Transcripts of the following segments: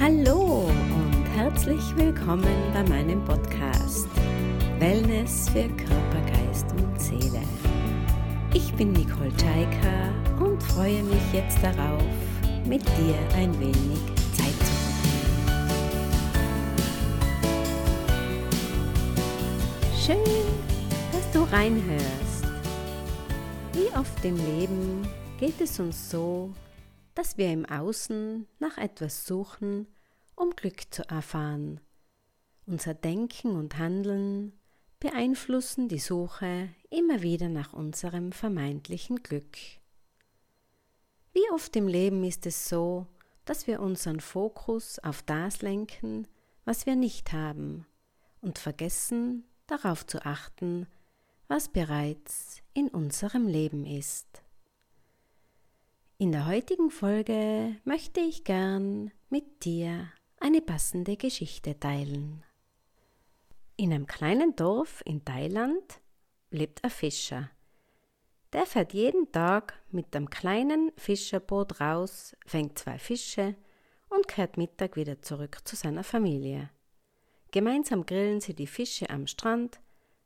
Hallo und herzlich willkommen bei meinem Podcast Wellness für Körper, Geist und Seele. Ich bin Nicole Tschaika und freue mich jetzt darauf, mit dir ein wenig Zeit zu verbringen. Schön, dass du reinhörst. Wie oft im Leben geht es uns so, dass wir im Außen nach etwas suchen, um Glück zu erfahren. Unser Denken und Handeln beeinflussen die Suche immer wieder nach unserem vermeintlichen Glück. Wie oft im Leben ist es so, dass wir unseren Fokus auf das lenken, was wir nicht haben, und vergessen darauf zu achten, was bereits in unserem Leben ist. In der heutigen Folge möchte ich gern mit dir eine passende Geschichte teilen. In einem kleinen Dorf in Thailand lebt ein Fischer. Der fährt jeden Tag mit einem kleinen Fischerboot raus, fängt zwei Fische und kehrt Mittag wieder zurück zu seiner Familie. Gemeinsam grillen sie die Fische am Strand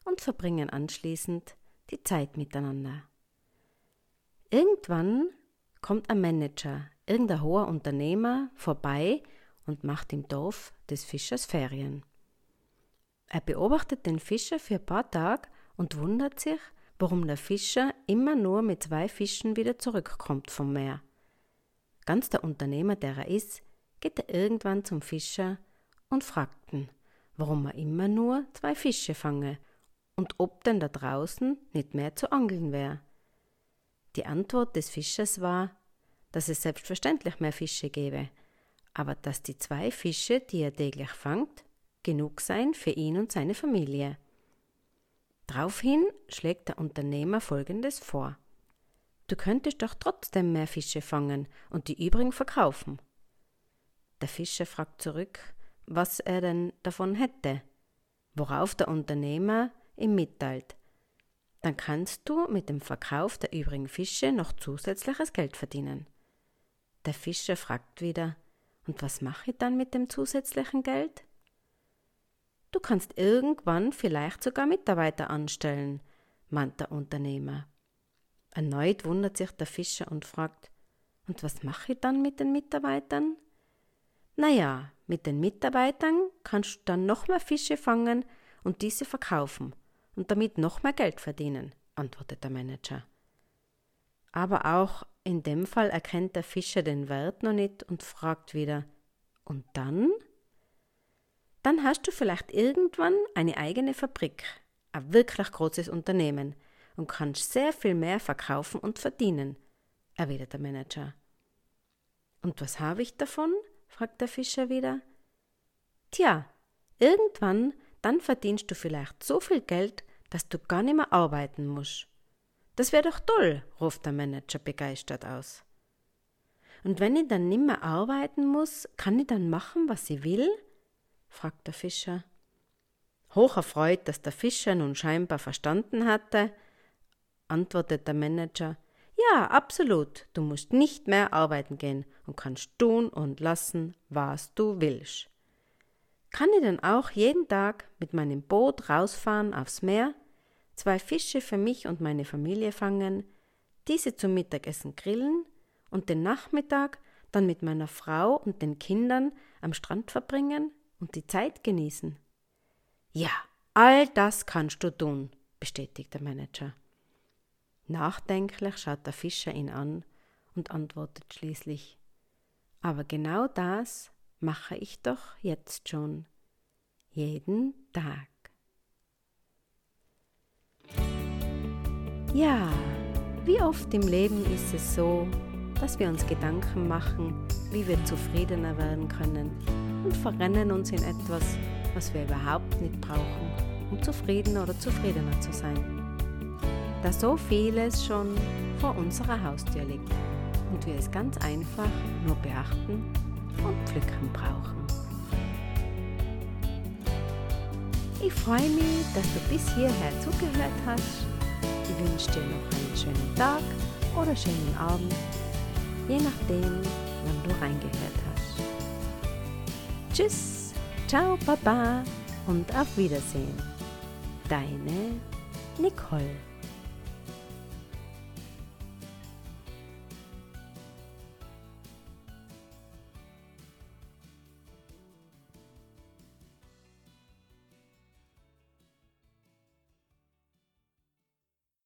und verbringen anschließend die Zeit miteinander. Irgendwann kommt ein Manager, irgendein hoher Unternehmer, vorbei und macht im Dorf des Fischers Ferien. Er beobachtet den Fischer für ein paar Tage und wundert sich, warum der Fischer immer nur mit zwei Fischen wieder zurückkommt vom Meer. Ganz der Unternehmer, der er ist, geht er irgendwann zum Fischer und fragt ihn, warum er immer nur zwei Fische fange und ob denn da draußen nicht mehr zu angeln wäre. Die Antwort des Fischers war, dass es selbstverständlich mehr Fische gäbe, aber dass die zwei Fische, die er täglich fangt, genug seien für ihn und seine Familie. Daraufhin schlägt der Unternehmer Folgendes vor. Du könntest doch trotzdem mehr Fische fangen und die übrigen verkaufen. Der Fischer fragt zurück, was er denn davon hätte, worauf der Unternehmer ihm mitteilt, dann kannst du mit dem Verkauf der übrigen Fische noch zusätzliches Geld verdienen. Der Fischer fragt wieder, und was mache ich dann mit dem zusätzlichen Geld? Du kannst irgendwann vielleicht sogar Mitarbeiter anstellen, meint der Unternehmer. Erneut wundert sich der Fischer und fragt, und was mache ich dann mit den Mitarbeitern? Naja, mit den Mitarbeitern kannst du dann noch mehr Fische fangen und diese verkaufen und damit noch mehr Geld verdienen, antwortet der Manager. Aber auch in dem Fall erkennt der Fischer den Wert noch nicht und fragt wieder, und dann? Dann hast du vielleicht irgendwann eine eigene Fabrik, ein wirklich großes Unternehmen und kannst sehr viel mehr verkaufen und verdienen, erwidert der Manager. Und was habe ich davon? fragt der Fischer wieder. Tja, irgendwann dann verdienst du vielleicht so viel Geld, dass du gar nicht mehr arbeiten musst. Das wäre doch toll, ruft der Manager begeistert aus. Und wenn ich dann nimmer arbeiten muss, kann ich dann machen, was ich will? fragt der Fischer. Hoch erfreut, dass der Fischer nun scheinbar verstanden hatte, antwortet der Manager, ja, absolut, du musst nicht mehr arbeiten gehen und kannst tun und lassen, was du willst. Kann ich dann auch jeden Tag mit meinem Boot rausfahren aufs Meer, zwei Fische für mich und meine Familie fangen, diese zum Mittagessen grillen und den Nachmittag dann mit meiner Frau und den Kindern am Strand verbringen und die Zeit genießen? Ja, all das kannst du tun, bestätigt der Manager. Nachdenklich schaut der Fischer ihn an und antwortet schließlich Aber genau das mache ich doch jetzt schon. Jeden Tag. Ja, wie oft im Leben ist es so, dass wir uns Gedanken machen, wie wir zufriedener werden können und verrennen uns in etwas, was wir überhaupt nicht brauchen, um zufrieden oder zufriedener zu sein. Da so vieles schon vor unserer Haustür liegt und wir es ganz einfach nur beachten und pflücken brauchen. Ich freue mich, dass du bis hierher zugehört hast. Ich wünsche dir noch einen schönen Tag oder schönen Abend, je nachdem, wann du reingehört hast. Tschüss, ciao Papa und auf Wiedersehen. Deine Nicole.